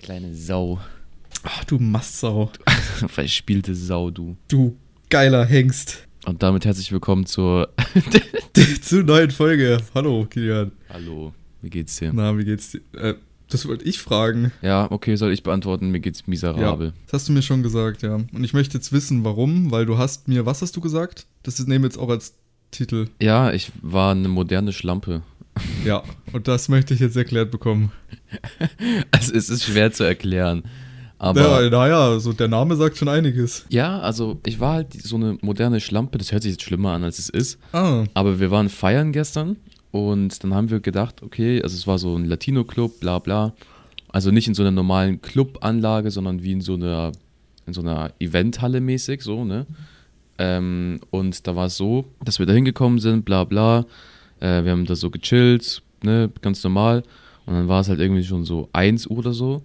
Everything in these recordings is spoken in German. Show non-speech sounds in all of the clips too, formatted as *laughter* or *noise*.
Kleine Sau. Ach, du Mastsau. *laughs* Verspielte Sau, du. Du geiler Hengst. Und damit herzlich willkommen zur. *laughs* Zur neuen Folge. Hallo, Kilian. Hallo, wie geht's dir? Na, wie geht's dir? Äh, das wollte ich fragen. Ja, okay, soll ich beantworten? Mir geht's miserabel. Ja, das hast du mir schon gesagt, ja. Und ich möchte jetzt wissen, warum, weil du hast mir, was hast du gesagt? Das nehmen wir jetzt auch als Titel. Ja, ich war eine moderne Schlampe. Ja, und das möchte ich jetzt erklärt bekommen. *laughs* Also, es ist schwer zu erklären. Aber. Ja, naja, so der Name sagt schon einiges. Ja, also ich war halt so eine moderne Schlampe, das hört sich jetzt schlimmer an, als es ist. Ah, Aber wir waren feiern gestern und dann haben wir gedacht, okay, also es war so ein Latino-Club, bla bla. Also nicht in so einer normalen Clubanlage, sondern wie in so einer, in so einer Eventhalle mäßig, so, ne? Ähm, und da war es so, dass wir da hingekommen sind, bla bla. Äh, wir haben da so gechillt, ne, ganz normal. Und dann war es halt irgendwie schon so 1 Uhr oder so.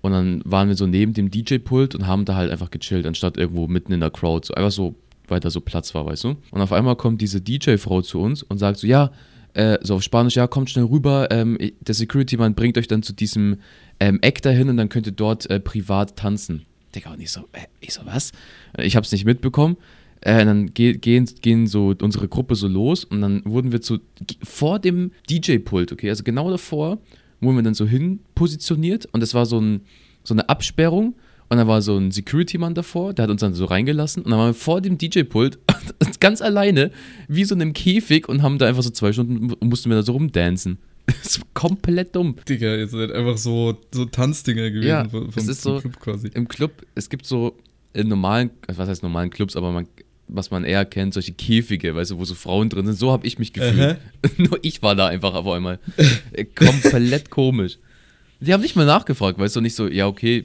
Und dann waren wir so neben dem DJ-Pult und haben da halt einfach gechillt, anstatt irgendwo mitten in der Crowd. So einfach so, weil da so Platz war, weißt du? Und auf einmal kommt diese DJ-Frau zu uns und sagt so, ja, äh, so auf Spanisch, ja, kommt schnell rüber, ähm, der Security-Mann bringt euch dann zu diesem ähm, Eck dahin und dann könnt ihr dort äh, privat tanzen. Digga, und ich so, äh, ich so, was? Äh, Ich hab's nicht mitbekommen. Äh, dann ge gehen, gehen so unsere Gruppe so los und dann wurden wir zu, vor dem DJ-Pult, okay, also genau davor, wurden wir dann so hin positioniert und es war so, ein, so eine Absperrung und da war so ein Security-Mann davor, der hat uns dann so reingelassen und dann waren wir vor dem DJ-Pult *laughs* ganz alleine, wie so in einem Käfig und haben da einfach so zwei Stunden, mussten wir da so rumdancen. *laughs* Das ist komplett dumm. Digga, ihr seid einfach so, so Tanzdinger gewesen Ja, vom, es ist vom so- Club quasi. Im Club, es gibt so in normalen, was heißt normalen Clubs, aber man, was man eher kennt, solche Käfige, weißt du, wo so Frauen drin sind. So habe ich mich gefühlt. *laughs* Nur ich war da einfach auf einmal. Äh, Komplett *laughs* komisch. Die haben nicht mal nachgefragt, weißt du, nicht so, ja, okay,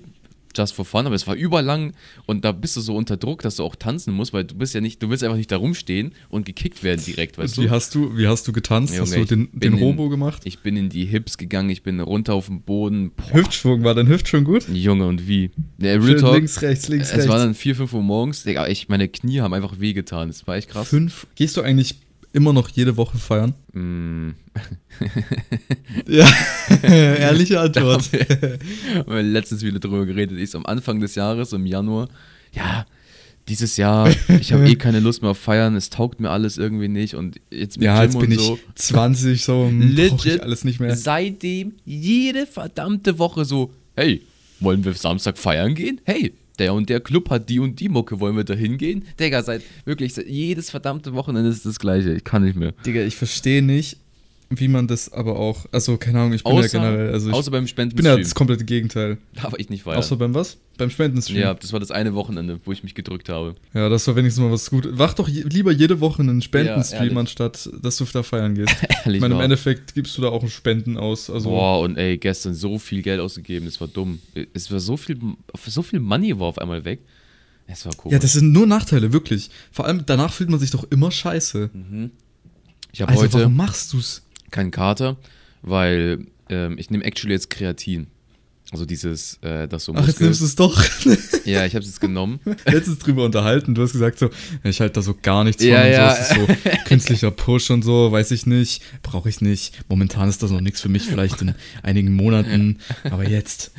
just for fun, aber es war überlang und da bist du so unter Druck, dass du auch tanzen musst, weil du bist ja nicht, du willst einfach nicht da rumstehen und gekickt werden direkt, weißt Wie du? hast du, wie hast du getanzt? Junge, hast du den, den in- Robo gemacht? Ich bin in die Hips gegangen, ich bin runter auf den Boden. Boah, Hüftschwung, war dein Hüftschwung gut? Junge, und wie? Der Real Schön Talk, links, rechts, links, es rechts. war dann 4, 5 Uhr morgens. Ich, meine Knie haben einfach wehgetan. Das war echt krass. Fünf. Gehst du eigentlich immer noch jede Woche feiern? Mm, Ja, *laughs* ehrliche Antwort. haben wir letztens wieder drüber geredet. Ich so am Anfang des Jahres, im Januar, ja, dieses Jahr, ich habe eh keine Lust mehr auf Feiern, es taugt mir alles irgendwie nicht und jetzt mit Ja, Gym jetzt bin und ich so. 20, so Legit. alles nicht mehr. Seitdem jede verdammte Woche so, hey, wollen wir Samstag feiern gehen? Hey, der und der Club hat die und die Mucke, wollen wir da hingehen? Digga, seit wirklich, seit, jedes verdammte Wochenende ist das gleiche. Ich kann nicht mehr. Digga, ich verstehe nicht, wie man das aber auch, also keine Ahnung, ich bin Außer, ja generell, also ich außer beim bin ja das komplette Gegenteil. *laughs* da war ich nicht feiern. Außer beim was? Beim Spendenstream. ja, das war das eine Wochenende, wo ich mich gedrückt habe. Ja, das war wenigstens mal was gut. Wach doch je, lieber jede Woche einen Spendenstream, ehrlich. anstatt dass du da feiern gehst. *laughs* Ehrlich ich meine, im. Endeffekt gibst du da auch Spenden aus. Also, Boah, und ey, gestern so viel Geld ausgegeben, das war dumm. Es war so viel, so viel Money war auf einmal weg. Es war komisch. ja, das sind nur Nachteile, wirklich. Vor allem danach fühlt man sich doch immer scheiße. ich habe Also, heute warum machst du's? keinen Kater, weil ähm, ich nehme actually jetzt Kreatin. Also dieses, äh, das so Ach, jetzt Muskel- nimmst du es doch. *laughs* Ja, ich habe es jetzt genommen. *laughs* Letztens drüber unterhalten. Du hast gesagt so, ich halte da so gar nichts Ja, von und ja. so. Ist so *laughs* künstlicher Push und so, weiß ich nicht. Brauche ich nicht. Momentan ist das noch nichts für mich, vielleicht in einigen Monaten. Aber jetzt.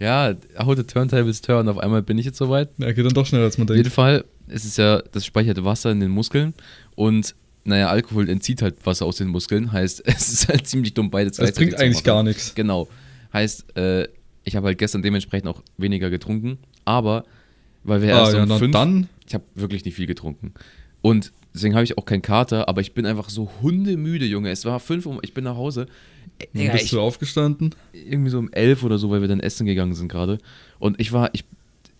Ja, how the turntables turn. Auf einmal bin ich jetzt soweit. Ja, geht dann doch schneller, als man Auf jeden denkt. Fall ist es ja, das speichert Wasser in den Muskeln und naja, Alkohol entzieht halt Wasser aus den Muskeln. Heißt, es ist halt ziemlich dumm, beides Das bringt eigentlich gar nichts. Genau. Heißt, äh, ich habe halt gestern dementsprechend auch weniger getrunken, aber weil wir Ah, erst ja, um fünf, dann. ich habe wirklich nicht viel getrunken. Und deswegen habe ich auch keinen Kater, aber ich bin einfach so hundemüde, Junge. Es war fünf Uhr, ich bin nach Hause. Wann Digga, bist ich, du aufgestanden? irgendwie so um elf oder so, weil wir dann essen gegangen sind gerade. Und ich war, ich,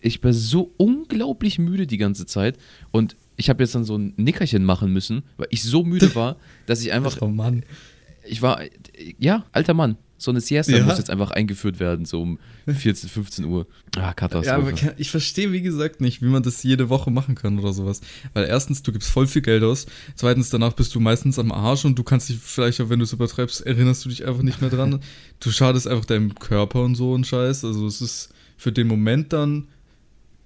ich war so unglaublich müde die ganze Zeit. Und ich habe jetzt dann so ein Nickerchen machen müssen, weil ich so müde *laughs* war, dass ich einfach, oh Mann. ich war, ja, alter Mann. So eine Siesta Ja. muss jetzt einfach eingeführt werden, so um 14, 15 Uhr. Ah, Ja, Katastrophe. aber ke- ich verstehe, wie gesagt, nicht, wie man das jede Woche machen kann oder sowas. Weil erstens, du gibst voll viel Geld aus. Zweitens, danach bist du meistens am Arsch und du kannst dich vielleicht auch, wenn du es übertreibst, erinnerst du dich einfach nicht mehr dran. *laughs* du schadest einfach deinem Körper und so und Scheiß. Also es ist für den Moment dann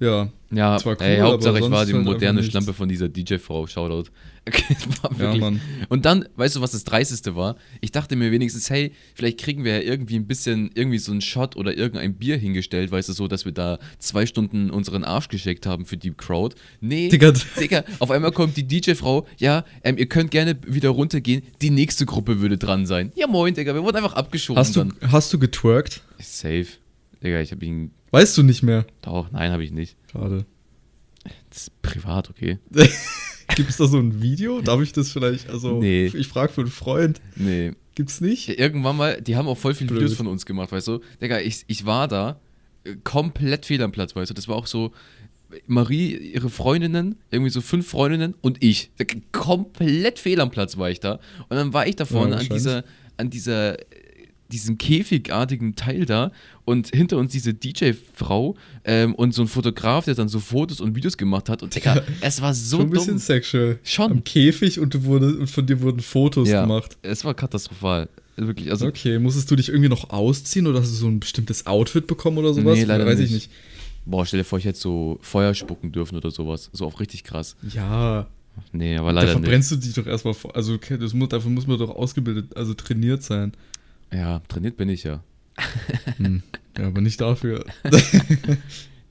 Ja, Ja, Zwar ey, cool, Hauptsache aber ich war die halt moderne. Schlampe von dieser DJ-Frau. Shoutout. *laughs* Okay, ja, Mann. Und dann, weißt du, was das Dreisteste war? Ich dachte mir wenigstens, hey, vielleicht kriegen wir ja irgendwie ein bisschen, irgendwie so einen Shot oder irgendein Bier hingestellt, weißt du, so, dass wir da zwei Stunden unseren Arsch geschickt haben für die Crowd. Nee, Digga. Digga, auf einmal kommt die DJ-Frau, ja, ähm, ihr könnt gerne wieder runtergehen, die nächste Gruppe würde dran sein. Ja, moin, Digga, wir wurden einfach abgeschoben Hast du, dann. hast du getwerkt? Safe. Digga, ich hab ihn, Weißt du nicht mehr. doch, nein, habe ich nicht. Schade. Das ist privat, okay? *laughs* Gibt es da so ein Video? Darf ich das vielleicht? Also, Nee. ich frage für einen Freund. Nee, Gibt's nicht? Ja, irgendwann mal, die haben auch voll viele Blöd. Videos von uns gemacht, weißt du? Digga, ich, ich war da äh, komplett fehl am Platz, weißt du? Das war auch so, Marie, ihre Freundinnen, irgendwie so fünf Freundinnen und ich. Komplett fehl am Platz war ich da. Und dann war ich da vorne an wahrscheinlich. dieser, an dieser, diesem käfigartigen Teil da und hinter uns diese DJ-Frau ähm, und so ein Fotograf, der dann so Fotos und Videos gemacht hat. Und Digga, es war so Schon ein bisschen dumm. sexual. Schon. Am Käfig und, du wurde, und von dir wurden Fotos Ja, gemacht. es war katastrophal. Wirklich, also Okay, musstest du dich irgendwie noch ausziehen oder hast du so ein bestimmtes Outfit bekommen oder sowas? Nee, leider Weiß nicht. ich nicht. Boah, stell dir vor, ich hätte so Feuer spucken dürfen oder sowas. So auf richtig krass. Ja, Nee, aber da leider nicht. verbrennst du dich doch erstmal vor. Also, das muss, dafür muss man doch ausgebildet, also trainiert sein. Ja, trainiert bin ich ja. *laughs* Hm. Ja, aber nicht dafür. *laughs*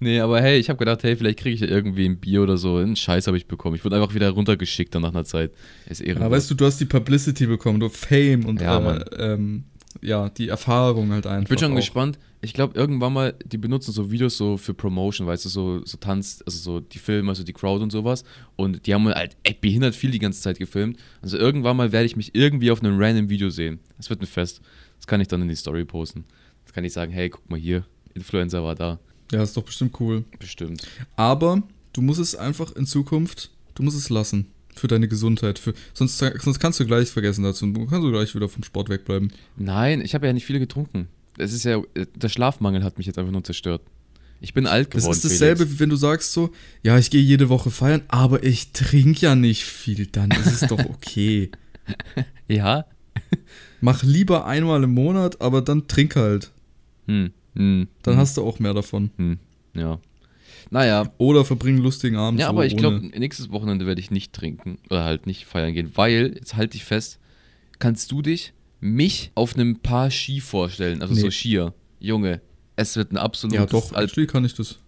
Nee, aber hey, ich habe gedacht, hey, vielleicht kriege ich ja irgendwie ein Bier oder so. Einen Scheiß habe ich bekommen. Ich wurde einfach wieder runtergeschickt dann nach einer Zeit. Ist. Ja, weißt du, du hast die Publicity bekommen, du Fame und Ja, äh, ähm, ja, die Erfahrung halt einfach. ich bin schon auch. gespannt. Ich glaube, irgendwann mal, die benutzen so Videos so für Promotion, weißt du, so, so Tanz, also so die Filme, also die Crowd und sowas. Und die haben halt echt behindert viel die ganze Zeit gefilmt. Also irgendwann mal werde ich mich irgendwie auf einem random Video sehen. Das wird ein Fest. Das kann ich dann in die Story posten. Das kann ich sagen, hey, guck mal hier, Influencer war da. Ja, ist doch bestimmt cool. Bestimmt. Aber du musst es einfach in Zukunft, du musst es lassen. Für deine Gesundheit. Für, sonst, sonst kannst du gleich vergessen dazu. Du kannst du gleich wieder vom Sport wegbleiben. Nein, ich habe ja nicht viele getrunken. Es ist ja, der Schlafmangel hat mich jetzt einfach nur zerstört. Ich bin alt Das geworden. ist dasselbe, Felix. wie wenn du sagst so, ja, ich gehe jede Woche feiern, aber ich trinke ja nicht viel, dann ist es doch okay. *laughs* Ja? *laughs* Mach lieber einmal im Monat, aber dann trink halt. Hm. Hm. Dann hm. hast du auch mehr davon. Hm. Ja. Naja. Oder verbring einen lustigen Abend. Ja, so aber ich glaube, nächstes Wochenende werde ich nicht trinken oder halt nicht feiern gehen, weil, jetzt halte ich fest, kannst du dich mich auf einem Paar Ski vorstellen, also so Nee. Skier. Junge, es wird ein absolutes Ja, doch, Al- actually kann ich das.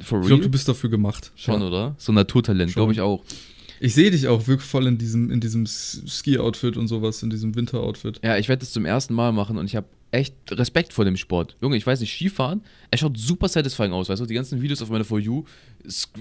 for Ich glaube, du real? bist dafür gemacht. Schon, ja. oder? So ein Naturtalent, glaube ich auch. Ich sehe dich auch wirklich voll in diesem, in diesem Ski-Outfit und sowas, in diesem Winter-Outfit. Ja, ich werde das zum ersten Mal machen und ich habe echt Respekt vor dem Sport. Junge, ich weiß nicht, Skifahren, er schaut super satisfying aus, weißt du, die ganzen Videos auf meiner For You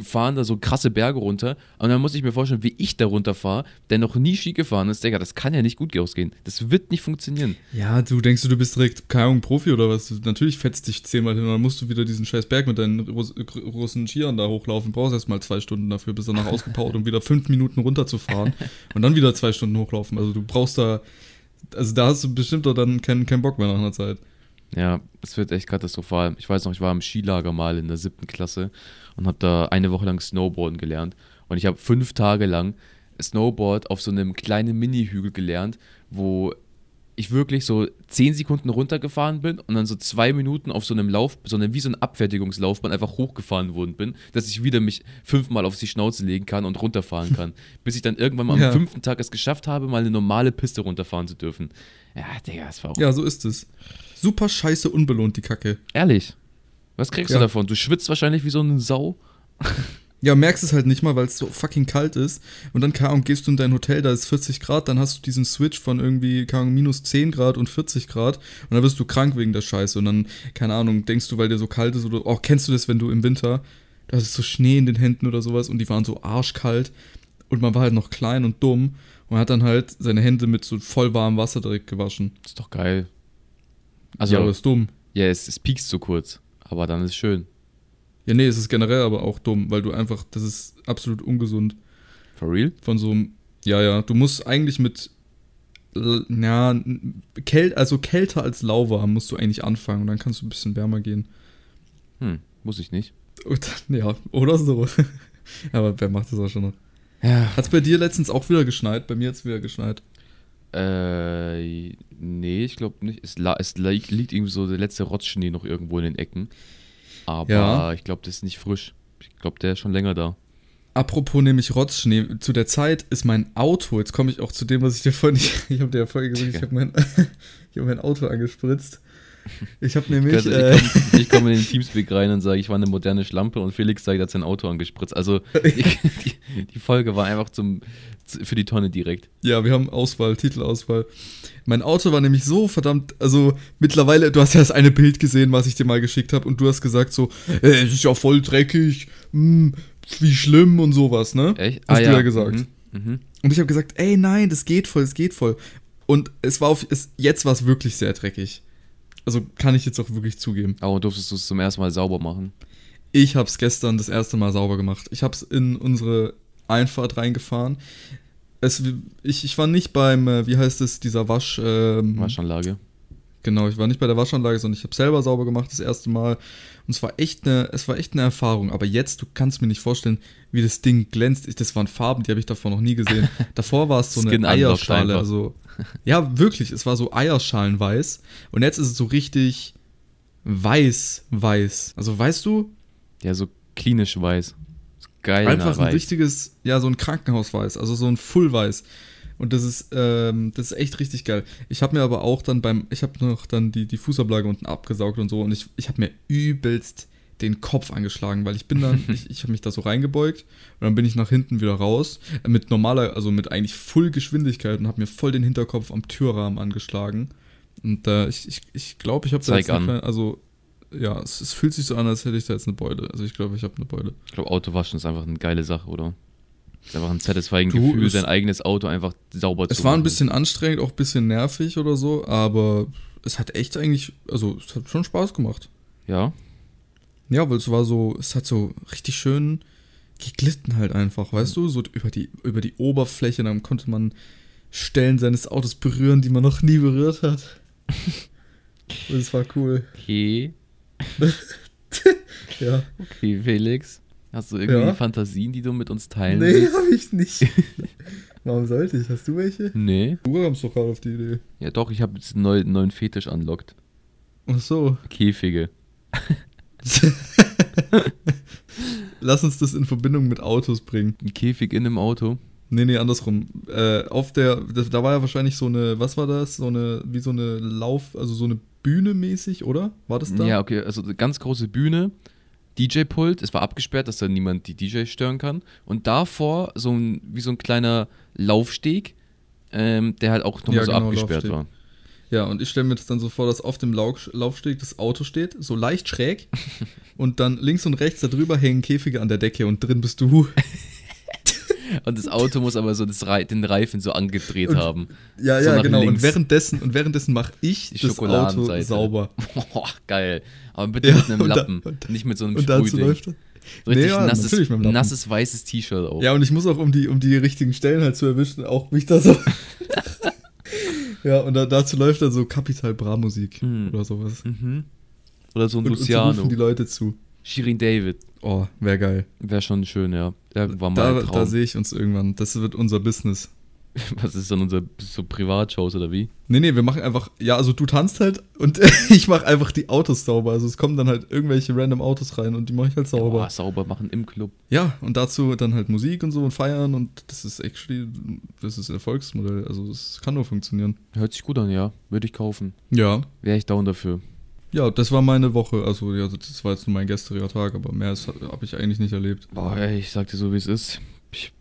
fahren da so krasse Berge runter und dann muss ich mir vorstellen, wie ich da runterfahre, der noch nie Ski gefahren ist, Digga, das kann ja nicht gut ausgehen. Das wird nicht funktionieren. Ja, du denkst du, du bist direkt, keine Ahnung, Profi oder was? Natürlich fetzt dich zehnmal hin und dann musst du wieder diesen scheiß Berg mit deinen Russ gr- russen Skiern da hochlaufen. Brauchst erstmal zwei Stunden dafür, bis danach ausgepowert, um wieder fünf Minuten runterzufahren *laughs* und dann wieder zwei Stunden hochlaufen. Also du brauchst da, also da hast du bestimmt doch dann keinen keinen Bock mehr nach einer Zeit. Ja, es wird echt katastrophal. Ich weiß noch, ich war im Skilager mal in der siebten Klasse und habe da eine Woche lang Snowboarden gelernt. Und ich habe fünf Tage lang Snowboard auf so einem kleinen Mini-Hügel gelernt, wo ich wirklich so zehn Sekunden runtergefahren bin und dann so zwei Minuten auf so einem Lauf, so einem, wie so ein Abfertigungslaufbahn einfach hochgefahren worden bin, dass ich wieder mich fünfmal auf die Schnauze legen kann und runterfahren kann. *laughs* bis ich dann irgendwann mal am Ja. fünften Tag es geschafft habe, mal eine normale Piste runterfahren zu dürfen. Ja, Digga, das war auch Ja, so ist es. Super scheiße unbelohnt, die Kacke. Ehrlich. Was kriegst Ja. du davon? Du schwitzt wahrscheinlich wie so eine Sau. *laughs* Ja, merkst es halt nicht mal, weil es so fucking kalt ist. Und dann, keine Ahnung, gehst du in dein Hotel, da ist 40 Grad, dann hast du diesen Switch von irgendwie, keine Ahnung, minus 10 Grad und 40 Grad. Und dann wirst du krank wegen der Scheiße. Und dann, keine Ahnung, denkst du, weil dir so kalt ist oder, oh, kennst du das, wenn du im Winter, da ist so Schnee in den Händen oder sowas und die waren so arschkalt. Und man war halt noch klein und dumm. Und hat dann halt seine Hände mit so voll warmem Wasser direkt gewaschen. Ist doch geil. Also, ja, ja, aber ist dumm. es, es piekst so kurz. Aber dann ist schön. Ja, nee, es ist generell aber auch dumm, weil du einfach, das ist absolut ungesund. For real? von so einem, ja, ja, du musst eigentlich mit, l- ja, kält, also kälter als lauwarm musst du eigentlich anfangen und dann kannst du ein bisschen wärmer gehen. Hm, muss ich nicht. Dann, ja, oder so. *laughs* Aber wer macht das auch schon noch? Ja. Hat es bei dir letztens auch wieder geschneit? Bei mir hat es wieder geschneit. Äh, nee, ich glaube nicht. Es, es liegt, liegt irgendwie so der letzte Rotzschnee noch irgendwo in den Ecken. Aber Ja. ich glaube, das ist nicht frisch. Ich glaube, der ist schon länger da. Apropos nämlich Rotzschnee, zu der Zeit ist mein Auto, jetzt komme ich auch zu dem, was ich dir vorhin, *laughs* ich, ich habe dir ja vorhin gesagt, ich habe mein, *laughs* ich hab mein Auto angespritzt. Ich habe nämlich. Also, äh, ich komme komm in den Teamspeak rein und sage, ich war eine moderne Schlampe und Felix sagt, er hat sein Auto angespritzt. Also *laughs* die, die, die Folge war einfach zum, für die Tonne direkt. Ja, wir haben Auswahl, Titelauswahl. Mein Auto war nämlich so verdammt, also mittlerweile, du hast ja das eine Bild gesehen, was ich dir mal geschickt habe und du hast gesagt so, äh, es ist ja voll dreckig, hm, wie schlimm und sowas, ne? Echt? Hast Ah, du ja. ja gesagt. Mhm. Mhm. Und ich habe gesagt, ey, nein, das geht voll, das geht voll. Und es war auf, es, jetzt war es wirklich sehr dreckig. Also kann ich jetzt auch wirklich zugeben. Aber durftest du es zum ersten Mal sauber machen? Ich habe es gestern das erste Mal sauber gemacht. Ich habe es in unsere Einfahrt reingefahren. Es, ich, ich war nicht beim, äh, wie heißt es, dieser Wasch. Ähm, Waschanlage. Genau, ich war nicht bei der Waschanlage, sondern ich habe selber sauber gemacht das erste Mal. Und es war echt eine, es war echt eine Erfahrung. Aber jetzt, du kannst mir nicht vorstellen, wie das Ding glänzt. Ich, das waren Farben, die habe ich davor noch nie gesehen. *laughs* Davor war es so eine Eierschale. einfach. Also, ja, wirklich, es war so Eierschalenweiß. Und jetzt ist es so richtig weiß, weiß. Also weißt du, Ja, so klinisch weiß. Geil einfach ein weiß. richtiges, ja, so ein Krankenhausweiß, also so ein Fullweiß. Und das ist, ähm, das ist echt richtig geil. Ich habe mir aber auch dann beim, ich habe noch dann die, die Fußablage unten abgesaugt und so und ich, ich habe mir übelst den Kopf angeschlagen, weil ich bin dann, *laughs* ich, ich habe mich da so reingebeugt und dann bin ich nach hinten wieder raus äh, mit normaler, also mit eigentlich Full Geschwindigkeit und habe mir voll den Hinterkopf am Türrahmen angeschlagen. Und äh, ich glaube, ich, ich, glaub, ich habe da jetzt an. kleine, also ja, es, es fühlt sich so an, als hätte ich da jetzt eine Beule. Also ich glaube, ich habe eine Beule. Ich glaube, Autowaschen ist einfach eine geile Sache, oder? Ist einfach ein satisfying Du, Gefühl, sein eigenes Auto einfach sauber zu Es war ein machen. bisschen anstrengend, auch ein bisschen nervig oder so, aber es hat echt eigentlich, also es hat schon Spaß gemacht. Ja, Ja, weil es war so, es hat so richtig schön geglitten halt einfach, weißt du, so über die, über die Oberfläche, dann konnte man Stellen seines Autos berühren, die man noch nie berührt hat. *laughs* Und es war cool. okay. *laughs* Ja. Okay, Felix. Hast du irgendwie Ja? Fantasien, die du mit uns teilen Nee, willst? habe ich nicht. *laughs* Warum sollte ich? Hast du welche? Nee. Du kommst doch gerade auf die Idee. Ja doch, ich habe jetzt einen neuen, neuen Fetisch unlockt. Ach so. Käfige. *laughs* Lass uns das in Verbindung mit Autos bringen. Ein Käfig in einem Auto. Nee, nee, andersrum. Äh, auf der, da war ja wahrscheinlich so eine, was war das? So eine, wie so eine Lauf, also so eine Bühne mäßig, oder? War das da? Ja, okay, also eine ganz große Bühne, DJ-Pult, es war abgesperrt, dass da niemand die DJ stören kann. Und davor so ein, wie so ein kleiner Laufsteg, ähm, der halt auch nochmal Ja, so genau, abgesperrt Laufsteg. war. Ja, und ich stelle mir das dann so vor, dass auf dem Lauf, Laufsteg das Auto steht, so leicht schräg. *laughs* und dann links und rechts darüber hängen Käfige an der Decke und drin bist du. *laughs* Und das Auto muss aber so das den Reifen so angedreht Und- haben. Ja, So ja, genau. Und links. währenddessen, und währenddessen mache ich Die das Auto sauber. *laughs* Boah, geil. Aber bitte Ja, mit einem und da- Lappen, und- nicht mit so einem Und dazu Sprühding. läuft er. So richtig Nee, ja, nasses, nasses weißes T-Shirt auch. Ja, und ich muss auch, um die, um die richtigen Stellen halt zu erwischen, auch mich da so. *laughs* ja, und da, dazu läuft dann so Capital Bra Musik Hm. oder sowas. Mhm. Oder so ein Und, und so Luciano. rufen die Leute zu. Shirin David. Oh, wäre geil. Wäre schon schön, ja. War mal Da, ein da sehe ich uns irgendwann. Das wird unser Business. *laughs* Was ist dann unser so Privatshows oder wie? Nee, nee, wir machen einfach, ja, also du tanzt halt und *laughs* ich mache einfach die Autos sauber. Also es kommen dann halt irgendwelche random Autos rein und die mache ich halt sauber. Boah, sauber machen im Club. Ja, und dazu dann halt Musik und so und feiern und das ist actually, das ist Erfolgsmodell. Also es kann nur funktionieren. Hört sich gut an, ja. Würde ich kaufen. Ja, Wäre ich down dafür. Ja, das war meine Woche. Also, ja, das war jetzt nur mein gestriger Tag, aber mehr habe ich eigentlich nicht erlebt. Boah, ey, ich sag dir so, wie es ist. Ich,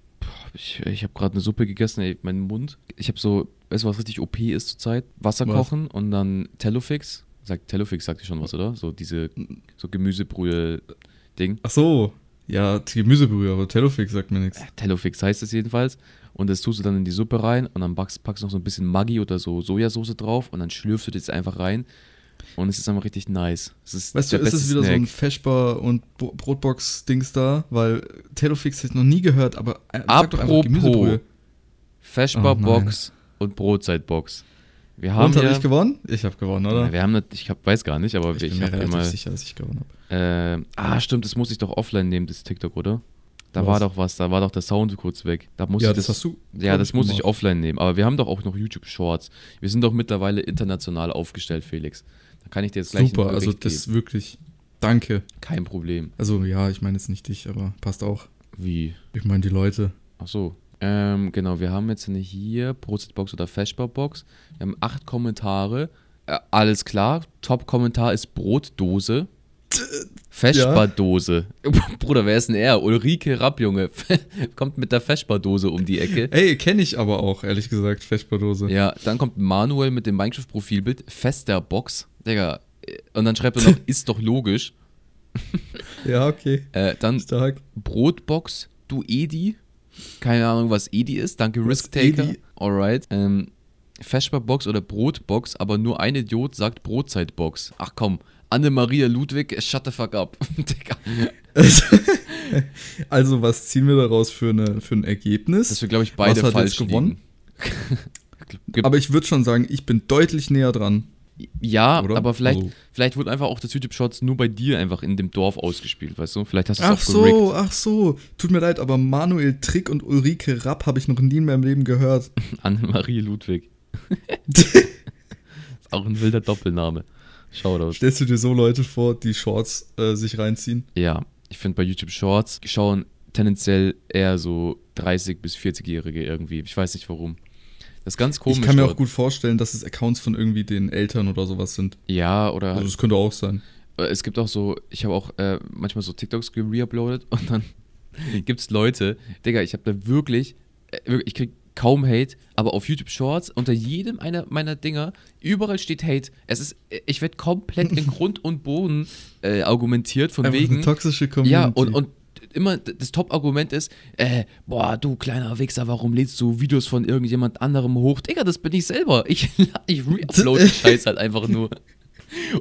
ich, ich habe gerade eine Suppe gegessen, ey, mein Mund. Ich habe so, weißt du, was richtig OP ist zurzeit? Wasser Was? kochen und dann Tellofix. Sagt Tellofix, sagt ihr schon was, oder? So diese, so Gemüsebrühe-Ding. Ach so. Ja, Gemüsebrühe, aber Tellofix sagt mir nichts. Tellofix heißt es jedenfalls. Und das tust du dann in die Suppe rein und dann packst, packst du noch so ein bisschen Maggi oder so Sojasauce drauf und dann schlürfst du das einfach rein. Und es ist einfach richtig nice. Es Weißt du, ist es wieder so ein Snack. Feschbar und Bo- Brotbox-Dings da? Weil Tellofix hätte ich noch nie gehört, aber äh, sag doch einfach Gemüsebrühe. Apropos Feschbar Oh und Brotzeitbox. Wir haben Und habe ja, ich gewonnen? Ich habe gewonnen, oder? Ja, wir haben ich hab, weiß gar nicht, aber ich ich, bin mir habe immer. sicher, dass ich gewonnen habe. Äh, ah, stimmt, das muss ich doch offline nehmen, das TikTok, oder? Da Was? war doch was, da war doch der Sound kurz weg. Da muss Ja, ich das hast du, Ja, das ich, muss ich gemacht. offline nehmen. Aber wir haben doch auch noch YouTube Shorts. Wir sind doch mittlerweile international aufgestellt, Felix. Da kann ich dir jetzt gleich Super, also das geben. wirklich. Danke. Kein Problem. Also ja, ich meine jetzt nicht dich, aber passt auch. Wie? Ich meine die Leute. Ach so. Ähm, genau, wir haben jetzt hier Brotbox oder Feschbarbox. Wir haben acht Kommentare. Äh, alles klar. Top-Kommentar ist Brotdose. Feschbardose. *laughs* Bruder, wer ist denn er? Ulrike Rapp, Junge. *laughs* kommt mit der Feschbardose um die Ecke. Ey, kenne ich aber auch, ehrlich gesagt, Feschbardose. Ja, dann kommt Manuel mit dem Minecraft-Profilbild. Festerbox. Digga. Und dann schreibt er noch, *laughs* ist doch logisch. Ja, okay. Äh, dann Stark. Brotbox, du Edi. Keine Ahnung, was Edi ist. Danke, Was Risk Taker. Edi? Alright. Ähm, Feschbarbox oder Brotbox, aber nur ein Idiot sagt Brotzeitbox. Ach komm, Anne-Maria Ludwig, shut the fuck up. *laughs* Digga. *laughs* Also, was ziehen wir daraus für, eine, für ein Ergebnis? Dass wir, glaube ich, beide Was hat falsch jetzt gewonnen? aber ich würde schon sagen, ich bin deutlich näher dran. Ja, oder? aber vielleicht, Also- vielleicht wurde einfach auch das YouTube-Shorts nur bei dir einfach in dem Dorf ausgespielt, weißt du? Vielleicht hast du es Ach auch gerickt. so, ach so. Tut mir leid, aber Manuel Trick und Ulrike Rapp habe ich noch nie in meinem Leben gehört. *laughs* Anne-Marie Ludwig. *laughs* ist auch ein wilder Doppelname. Shoutout. Stellst du dir so Leute vor, die Shorts äh, sich reinziehen? Ja, ich finde bei YouTube Shorts schauen tendenziell eher so 30- bis 40-Jährige irgendwie. Ich weiß nicht warum. Das ist ganz komisch. ich kann mir dort. auch gut vorstellen, dass es Accounts von irgendwie den Eltern oder sowas sind. Ja, oder Also das könnte auch sein. äh, es gibt auch so, ich habe auch äh, manchmal so TikToks gereuploadet und dann *laughs* gibt es Leute, Digga, ich habe da wirklich, äh, wirklich, ich krieg kaum Hate, aber auf YouTube Shorts unter jedem einer meiner Dinger überall steht Hate. Es ist, ich werde komplett in *laughs* Grund und Boden äh, argumentiert von Einfach wegen. eine toxische Community. Ja, und, und immer das Top-Argument ist, äh, boah, du kleiner Wichser, warum lädst du Videos von irgendjemand anderem hoch? Digga, das bin ich selber. Ich, *laughs* ich reupload den Scheiß halt einfach nur.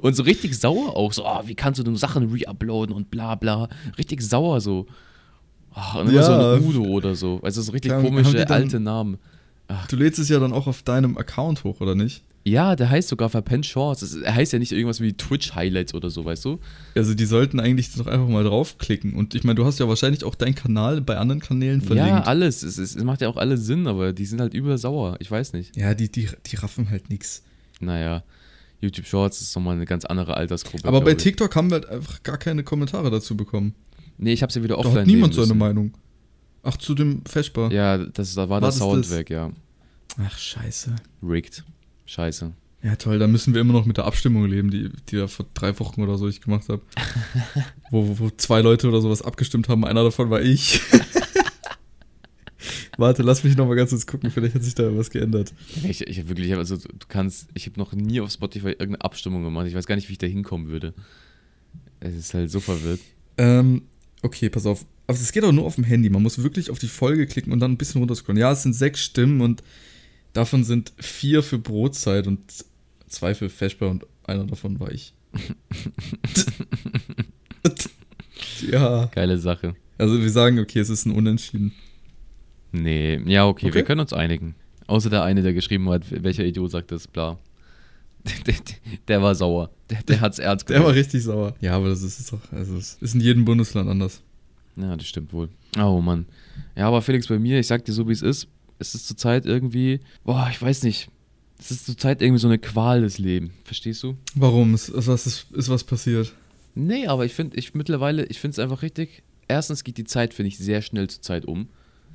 Und so richtig sauer auch, so, oh, wie kannst du denn Sachen reuploaden und bla bla. Richtig sauer so. Oh, und immer so Ja. ein Udo oder so. Also so richtig komische dann- alte Namen. Du lädst es ja dann auch auf deinem Account hoch, oder nicht? Ja, der heißt sogar Verpennt Shorts. Das- Er heißt ja nicht irgendwas wie Twitch Highlights oder so, weißt du? Also die sollten eigentlich doch einfach mal draufklicken. Und ich meine, du hast ja wahrscheinlich auch deinen Kanal bei anderen Kanälen verlinkt. Ja, alles. Es, es, es macht ja auch alles Sinn, aber die sind halt übel sauer. Ich weiß nicht. Ja, die, die, die raffen halt nix. Naja, YouTube Shorts ist nochmal eine ganz andere Altersgruppe. Aber bei ich. TikTok haben wir halt einfach gar keine Kommentare dazu bekommen. Nee, ich hab's ja wieder Da offline hat niemand nehmen so eine müssen. Meinung. Ach, zu dem Feschbar. Ja, das, da war War der das Sound weg, ja. Ach, scheiße. Rigged. Scheiße. Ja, toll, da müssen wir immer noch mit der Abstimmung leben, die, die da vor drei Wochen oder so ich gemacht habe. wo, *laughs* wo, wo zwei Leute oder sowas abgestimmt haben. Einer davon war ich. *laughs* Warte, lass mich noch mal ganz kurz gucken, vielleicht hat sich da was geändert. Ich, ich hab wirklich, also du kannst, ich habe noch nie auf Spotify irgendeine Abstimmung gemacht. Ich weiß gar nicht, wie ich da hinkommen würde. Es ist halt so verwirrt. Ähm, okay, pass auf. Aber es geht auch nur auf dem Handy. Man muss wirklich auf die Folge klicken und dann ein bisschen runterscrollen. Ja, es sind sechs Stimmen und davon sind vier für Brotzeit und zwei für Feschbar und einer davon war ich. *laughs* ja. Geile Sache. Also wir sagen, okay, es ist ein Unentschieden. Nee, ja, okay, Okay. wir können uns einigen. Außer der eine, der geschrieben hat, welcher Idiot sagt das, bla. Der, der war sauer. Der, der hat's ernst Der war richtig sauer. Ja, aber das ist doch, also es ist in jedem Bundesland anders. Ja, das stimmt wohl. Oh Mann. Ja, aber Felix, bei mir, ich sag dir so, wie es ist. Es ist zurzeit irgendwie, boah, ich weiß nicht. Es ist zurzeit irgendwie so eine Qual des Lebens. Verstehst du? Warum? Ist, was, ist, ist was passiert? Nee, aber ich finde, ich mittlerweile, ich finde es einfach richtig. Erstens geht die Zeit, finde ich, sehr schnell zur Zeit um.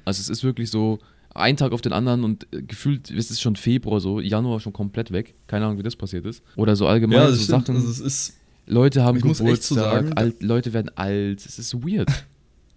Also es ist wirklich so, ein Tag auf den anderen und äh, gefühlt, es ist schon Februar so, Januar schon komplett weg. Keine Ahnung, wie das passiert ist. Oder so allgemein so Sachen. Also es ist, Leute haben so Geburtstag, sagen, alt, Leute werden alt. Es ist weird.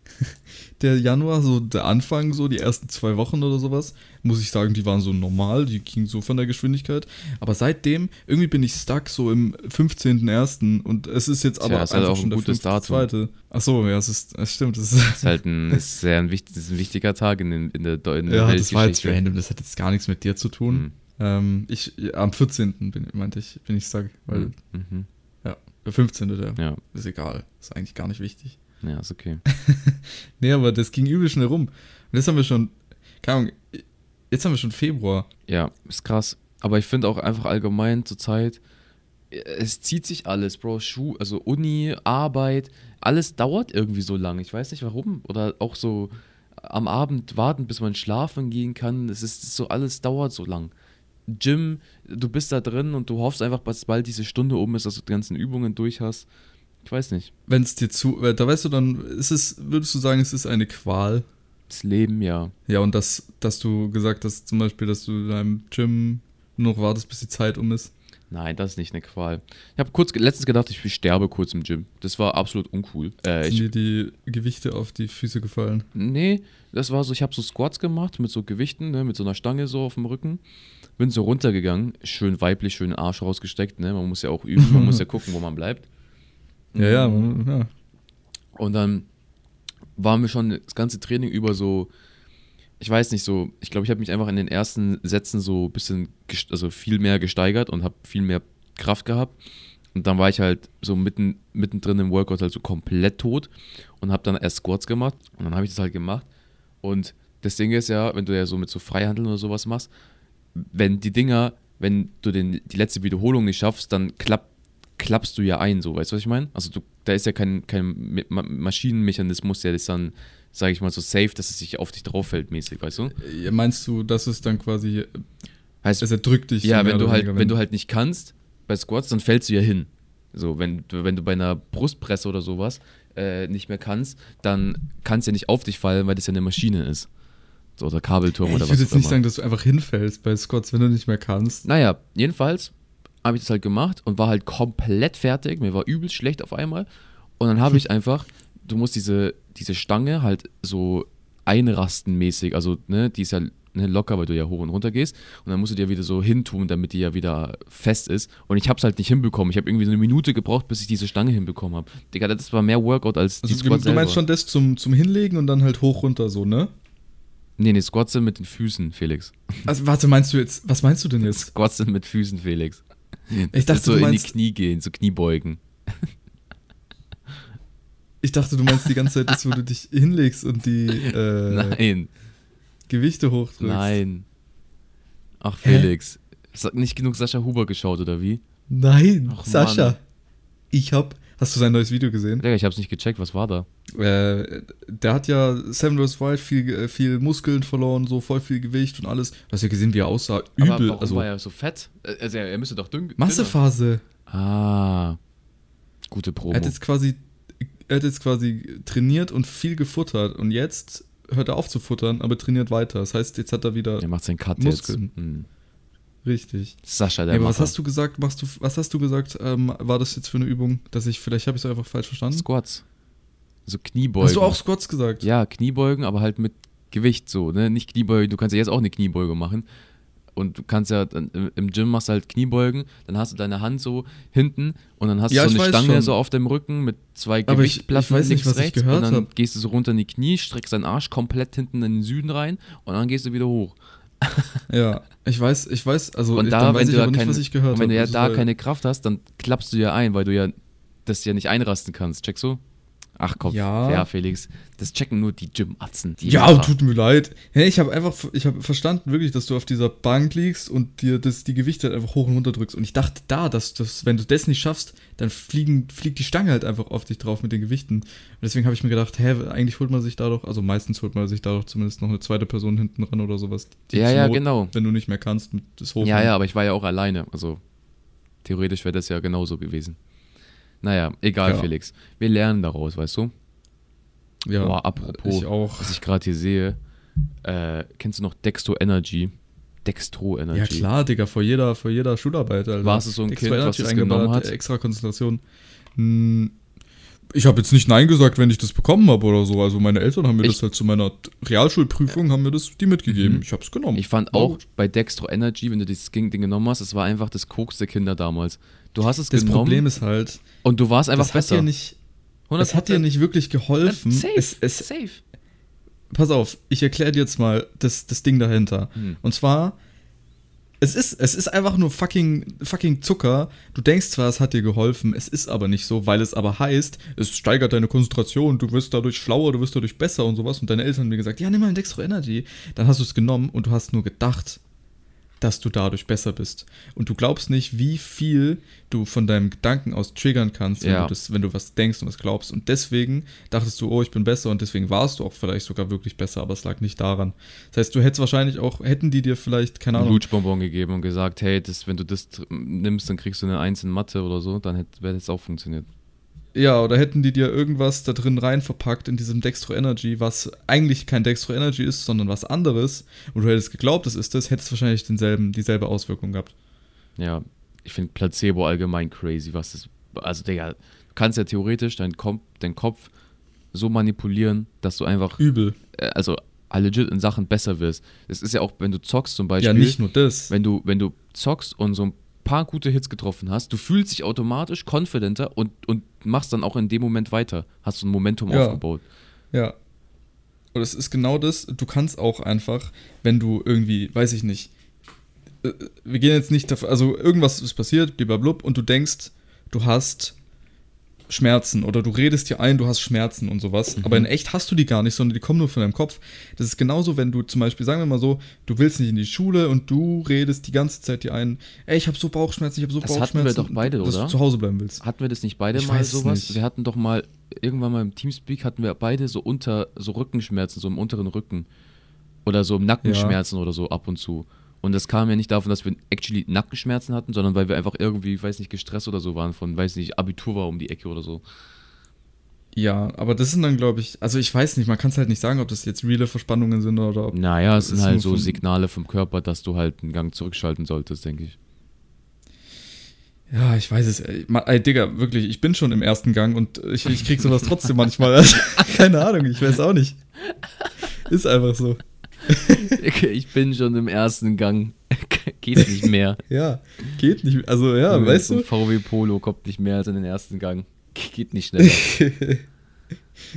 *laughs* der Januar, so der Anfang, so die ersten zwei Wochen oder sowas, muss ich sagen, die waren so normal, die gingen so von der Geschwindigkeit. Aber seitdem, irgendwie bin ich stuck so im 15.01. und es ist jetzt Tja, aber ist halt einfach auch schon ein gutes Datum. 5.2. Ach so, ja, es ist, es stimmt, es ist, ist halt ein, ist sehr ein, wichtig, ist ein wichtiger Tag in, den, in der, Deu- in der *laughs* ja, das war jetzt random, das hat jetzt gar nichts mit dir zu tun. Mhm. Ähm, ich, am 14. bin, meinte ich, bin ich stuck, weil, Mhm. ja, der 15. der Ja, ist egal, ist eigentlich gar nicht wichtig. Ja, ist okay. *laughs* Nee, aber das ging übel schnell rum. Und jetzt haben wir schon, keine Ahnung, jetzt haben wir schon Februar. Ja, ist krass. Aber ich finde auch einfach allgemein zur Zeit, es zieht sich alles, Bro. Schuh, also Uni, Arbeit, alles dauert irgendwie so lang. Ich weiß nicht warum. Oder auch so am Abend warten, bis man schlafen gehen kann. Es ist so, alles dauert so lang. Gym, du bist da drin und du hoffst einfach, dass bald diese Stunde um ist, dass du die ganzen Übungen durch hast. Ich weiß nicht. Wenn es dir zu, äh, da weißt du dann, ist es, würdest du sagen, es ist eine Qual? Das Leben, ja. Ja, und das, dass du gesagt hast, zum Beispiel, dass du in deinem Gym noch wartest, bis die Zeit um ist. Nein, das ist nicht eine Qual. Ich habe kurz letztens gedacht, ich sterbe kurz im Gym. Das war absolut uncool. Äh, Sind ich, dir die Gewichte auf die Füße gefallen? nee, das war so, ich habe so Squats gemacht mit so Gewichten, ne, mit so einer Stange so auf dem Rücken. Bin so runtergegangen, schön weiblich, schön Arsch rausgesteckt, ne? Man muss ja auch üben, man muss ja gucken, wo man bleibt. Ja, ja, man- ja. Und dann waren wir schon das ganze Training über so, ich weiß nicht, so, ich glaube, ich habe mich einfach in den ersten Sätzen so ein bisschen, also viel mehr gesteigert und habe viel mehr Kraft gehabt. Und dann war ich halt so mitten, mittendrin im Workout halt so komplett tot und habe dann erst Squats gemacht und dann habe ich das halt gemacht. Und das Ding ist ja, wenn du ja so mit so Freihandeln oder sowas machst, wenn die Dinger, wenn du den, die letzte Wiederholung nicht schaffst, dann klapp, klappst du ja ein, so, weißt du, was ich meine? Also du, da ist ja kein, kein Ma Maschinenmechanismus, der das dann, sage ich mal, so safe, dass es sich auf dich drauf fällt, mäßig, weißt du? Ja, Meinst du, dass es dann quasi, Heißt, es erdrückt dich? ja, wenn du halt, wenn du halt nicht kannst bei Squats, dann fällst du ja hin. So, wenn du, wenn du bei einer Brustpresse oder sowas äh, nicht mehr kannst, dann kann es ja nicht auf dich fallen, weil das ja eine Maschine ist. So, oder Kabelturm Ey, oder Ich was würde jetzt auch nicht immer. sagen, dass du einfach hinfällst bei Squats, wenn du nicht mehr kannst. Naja, jedenfalls habe ich das halt gemacht und war halt komplett fertig. Mir war übelst schlecht auf einmal. Und dann habe ich *laughs* einfach, du musst diese, diese Stange halt so einrasten mäßig. Also, ne, die ist ja ne, locker, weil du ja hoch und runter gehst. Und dann musst du dir wieder so hintun, damit die ja wieder fest ist. Und ich habe es halt nicht hinbekommen. Ich habe irgendwie so eine Minute gebraucht, bis ich diese Stange hinbekommen habe. Digga, das war mehr Workout als die Also, du, Squats du meinst selber. schon das zum, zum Hinlegen und dann halt hoch runter so, ne? Nee, nee, Squats sind mit den Füßen, Felix. Also, warte, meinst du jetzt, was meinst du denn jetzt? Squats sind mit Füßen, Felix. Ich dachte, so du in die meinst, Knie gehen, so Kniebeugen. ich dachte, du meinst die ganze Zeit, dass wo du dich hinlegst und die *laughs* äh, Nein. Gewichte hochdrückst. Nein. Ach, Hä? Felix. Hast du nicht genug Sascha Huber geschaut, oder wie? Nein, Ach, Sascha. Ich hab. Hast du sein neues Video gesehen? Digga, ich hab's nicht gecheckt, was war da? Äh, der hat ja Seven vs. Wild viel, äh, viel Muskeln verloren, so voll viel Gewicht und alles. Du hast ja gesehen, wie er aussah. Übel. Aber warum also war er so fett? Äh, Also er, er müsste doch dünn. Massephase. Ah. Gute Er Promo. hat jetzt quasi, er hat jetzt quasi trainiert und viel gefuttert und jetzt hört er auf zu futtern, aber trainiert weiter. Das heißt, jetzt hat er wieder Er macht seinen Cut Muskeln. jetzt. Hm. Richtig. Sascha, der aber was hast du gesagt? Machst du, was hast du gesagt? Ähm, war das jetzt für eine Übung, dass ich vielleicht habe ich es einfach falsch verstanden? Squats. So Kniebeugen. Hast du auch Squats gesagt? Ja, Kniebeugen, aber halt mit Gewicht so, ne? Nicht Kniebeugen, du kannst ja jetzt auch eine Kniebeuge machen. Und du kannst ja, dann im- Gym machst du halt Kniebeugen, dann hast du deine Hand so hinten und dann hast Ja, du ich so eine Stange schon. so auf dem Rücken mit zwei Aber ich- Gewichtplatten ich weiß nicht, links, was ich rechts gehört und dann hab. gehst du so runter in die Knie, streckst deinen Arsch komplett hinten in den Süden rein und dann gehst du wieder hoch. *laughs* Ja, ich weiß, ich weiß, also Und ich, da, dann wenn weiß du ich ja nicht, keine, was ich gehört und wenn du ja da Also, keine Kraft hast, dann klappst du ja ein, weil du ja das ja nicht einrasten kannst, checkst du? Ach komm, Ja. ja, Felix, das checken nur die Gym-Atzen. die Ja, Macher. tut mir leid. Hey, ich habe einfach, ich habe verstanden wirklich, dass du auf dieser Bank liegst und dir das, die Gewichte halt einfach hoch und runter drückst. Und ich dachte da, dass das, wenn du das nicht schaffst, dann fliegen, fliegt die Stange halt einfach auf dich drauf mit den Gewichten. Und deswegen habe ich mir gedacht, hä, eigentlich holt man sich da doch, also meistens holt man sich da doch zumindest noch eine zweite Person hinten ran oder sowas. die Ja, ja, Not, genau. Wenn du nicht mehr kannst, das hoch. Ja, ja, aber ich war ja auch alleine. Also theoretisch wäre das ja genauso gewesen. Naja, egal, Ja. Felix. Wir lernen daraus, weißt du? ja. Boah, apropos, Ich auch. was ich gerade hier sehe. Äh, kennst du noch Dextro Energy? Dextro Energy. Ja klar, Digga, vor jeder, vor jeder Schularbeit, Alter. Warst du so ein Extra Kind, was Energy das eingebaut, genommen hat? Extra Konzentration. Hm, Ich habe jetzt nicht Nein gesagt, wenn ich das bekommen habe oder so. Also meine Eltern haben mir Ich- das halt zu meiner Realschulprüfung, haben mir das die mitgegeben. Mhm. Ich habe es genommen. Ich fand War auch bei Dextro Energy, wenn du dieses Ding Ding genommen hast, es war einfach das Koks der Kinder damals. Du hast es Das genommen Problem ist halt, und du warst einfach das hat besser. dir nicht, es hat dir nicht wirklich geholfen. Safe, Es, es, safe. pass auf, ich erkläre dir jetzt mal das, das Ding dahinter. Hm. Und zwar, es ist, es ist einfach nur fucking, fucking Zucker. Du denkst zwar, es hat dir geholfen, es ist aber nicht so, weil es aber heißt, es steigert deine Konzentration, du wirst dadurch schlauer, du wirst dadurch besser und sowas. Und deine Eltern haben mir gesagt, ja, nimm mal ein Dextro Energy. Dann hast du es genommen und du hast nur gedacht, dass du dadurch besser bist. Und du glaubst nicht, wie viel du von deinem Gedanken aus triggern kannst, wenn, Ja. du, das, wenn du was denkst und was glaubst. Und deswegen dachtest du, oh, ich bin besser und deswegen warst du auch vielleicht sogar wirklich besser, aber es lag nicht daran. Das heißt, du hättest wahrscheinlich auch, hätten die dir vielleicht, keine Ahnung, Lutschbonbon gegeben und gesagt, hey, das, wenn du das nimmst, dann kriegst du eine Eins in Mathe oder so, dann hätte wäre das auch funktioniert. Ja, oder hätten die dir irgendwas da drin rein verpackt in diesem Dextro Energy, was eigentlich kein Dextro Energy ist, sondern was anderes, und du hättest geglaubt, es ist das, hättest wahrscheinlich denselben, dieselbe Auswirkung gehabt. Ja, ich finde Placebo allgemein crazy, was das. Also, Digga, du kannst ja theoretisch deinen Kopf, deinen Kopf so manipulieren, dass du einfach, Übel. äh, also legit in Sachen besser wirst. Es ist ja auch, wenn du zockst zum Beispiel. Ja, nicht nur das. wenn du, wenn du zockst und so ein paar gute Hits getroffen hast, du fühlst dich automatisch confidenter und, und machst dann auch in dem Moment weiter. Hast du ein Momentum Ja. aufgebaut. Ja. Und es ist genau das, du kannst auch einfach, wenn du irgendwie, weiß ich nicht, äh, wir gehen jetzt nicht davon, also irgendwas ist passiert, blablabla, und du denkst, du hast Schmerzen oder du redest dir ein, du hast Schmerzen und sowas, aber in echt hast du die gar nicht, sondern die kommen nur von deinem Kopf. Das ist genauso, wenn du zum Beispiel, sagen wir mal so, du willst nicht in die Schule und du redest die ganze Zeit dir ein, ey, ich habe so Bauchschmerzen, ich habe so Das hatten Bauchschmerzen. wir doch beide, dass oder? du zu Hause bleiben willst. Hatten wir das nicht beide Ich mal sowas? nicht. Wir hatten doch mal, irgendwann mal im Teamspeak hatten wir beide so unter, so Rückenschmerzen, so im unteren Rücken. Oder so im Nackenschmerzen oder so ab und zu. Und das kam ja nicht davon, dass wir actually Nackenschmerzen hatten, sondern weil wir einfach irgendwie, weiß nicht, gestresst oder so waren von, weiß nicht, Abitur war um die Ecke oder so. Ja, aber das sind dann, glaube ich, also ich weiß nicht, man kann es halt nicht sagen, ob das jetzt reale Verspannungen sind oder ob. Naja, es sind halt so Signale vom Körper, dass du halt einen Gang zurückschalten solltest, denke ich. Ja, ich weiß es. Ey, ey, Digga, wirklich, ich bin schon im ersten Gang und ich, ich krieg sowas trotzdem manchmal. Also, *laughs* keine Ahnung, ich weiß auch nicht. Ist einfach so. *laughs* ich bin schon im ersten Gang. *laughs* Geht nicht mehr. *laughs* Ja, geht nicht. Also, ja, weißt so ein du? VW Polo kommt nicht mehr als in den ersten Gang. Geht nicht schneller.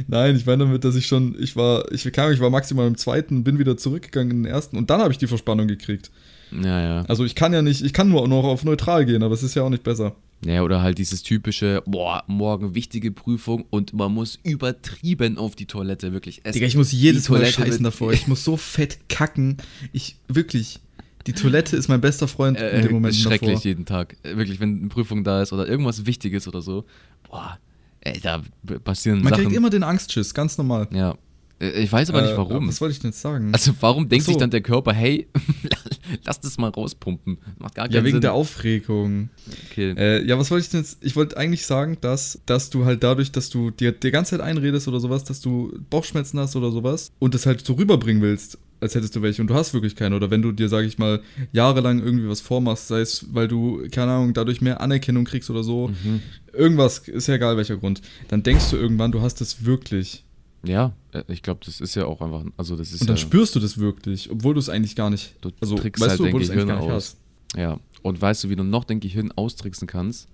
Nein, ich meine damit, dass ich schon, ich war, ich kam, ich war maximal im zweiten, bin wieder zurückgegangen in den ersten und dann habe ich die Verspannung gekriegt. ja, ja. Also ich kann ja nicht, ich kann nur noch auf neutral gehen, aber es ist ja auch nicht besser. Ja, oder halt dieses typische, boah, morgen wichtige Prüfung und man muss übertrieben auf die Toilette, wirklich. Es, Digga, ich muss jedes Mal Toilette scheißen davor. Ich muss so *laughs* fett kacken. Ich, wirklich, die Toilette ist mein bester Freund äh, in dem Moment ist schrecklich davor. jeden Tag. Äh, Wirklich, wenn eine Prüfung da ist oder irgendwas Wichtiges oder so, boah, ey, da passieren Man Sachen. kriegt immer den Angstschiss, ganz normal. ja. Äh, Ich weiß aber nicht Äh, warum. Was wollte ich denn jetzt sagen? Also warum denkt so. sich dann der Körper, hey, *laughs* lass das mal rauspumpen? Macht gar keinen ja, wegen Sinn. der Aufregung. okay. Äh, ja, was wollte ich denn jetzt? Ich wollte eigentlich sagen, dass, dass du halt dadurch, dass du dir die ganze Zeit einredest oder sowas, dass du Bauchschmerzen hast oder sowas und das halt so rüberbringen willst, als hättest du welche und du hast wirklich keine. Oder wenn du dir, sage ich mal, jahrelang irgendwie was vormachst, sei es, weil du, keine Ahnung, dadurch mehr Anerkennung kriegst oder so, Mhm. irgendwas, ist ja egal welcher Grund, dann denkst du irgendwann, du hast es wirklich. Ja, äh, ich glaube, das ist ja auch einfach, also das ist Und dann ja, spürst du das wirklich, obwohl du es eigentlich gar nicht. du Also, trickst weißt halt du, dein Gehirn gar nicht aus. Ja, und weißt du, wie du noch dein Gehirn austricksen kannst?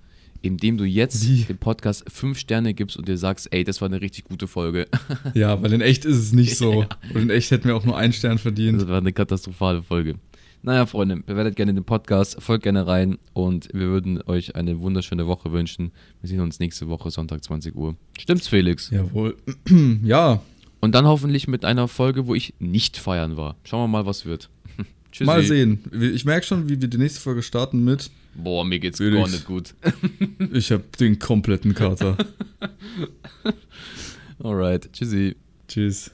Indem du jetzt Wie? dem Podcast fünf Sterne gibst und dir sagst, ey, das war eine richtig gute Folge. Ja, weil in echt ist es nicht *laughs* so. Und in echt hätten wir auch nur einen Stern verdient. Das war eine katastrophale Folge. Naja, Freunde, bewertet gerne den Podcast, folgt gerne rein und wir würden euch eine wunderschöne Woche wünschen. Wir sehen uns nächste Woche, Sonntag, 20 Uhr. Stimmt's, Felix? Jawohl. *clears throat* ja, Und dann hoffentlich mit einer Folge, wo ich nicht feiern war. Schauen wir mal, was wird. *laughs* Tschüssi. mal sehen. Ich merke schon, wie wir die nächste Folge starten mit Boah, mir geht's Felix. gar nicht gut. *laughs* Ich habe den kompletten Kater. *laughs* Alright, tschüssi. Tschüss.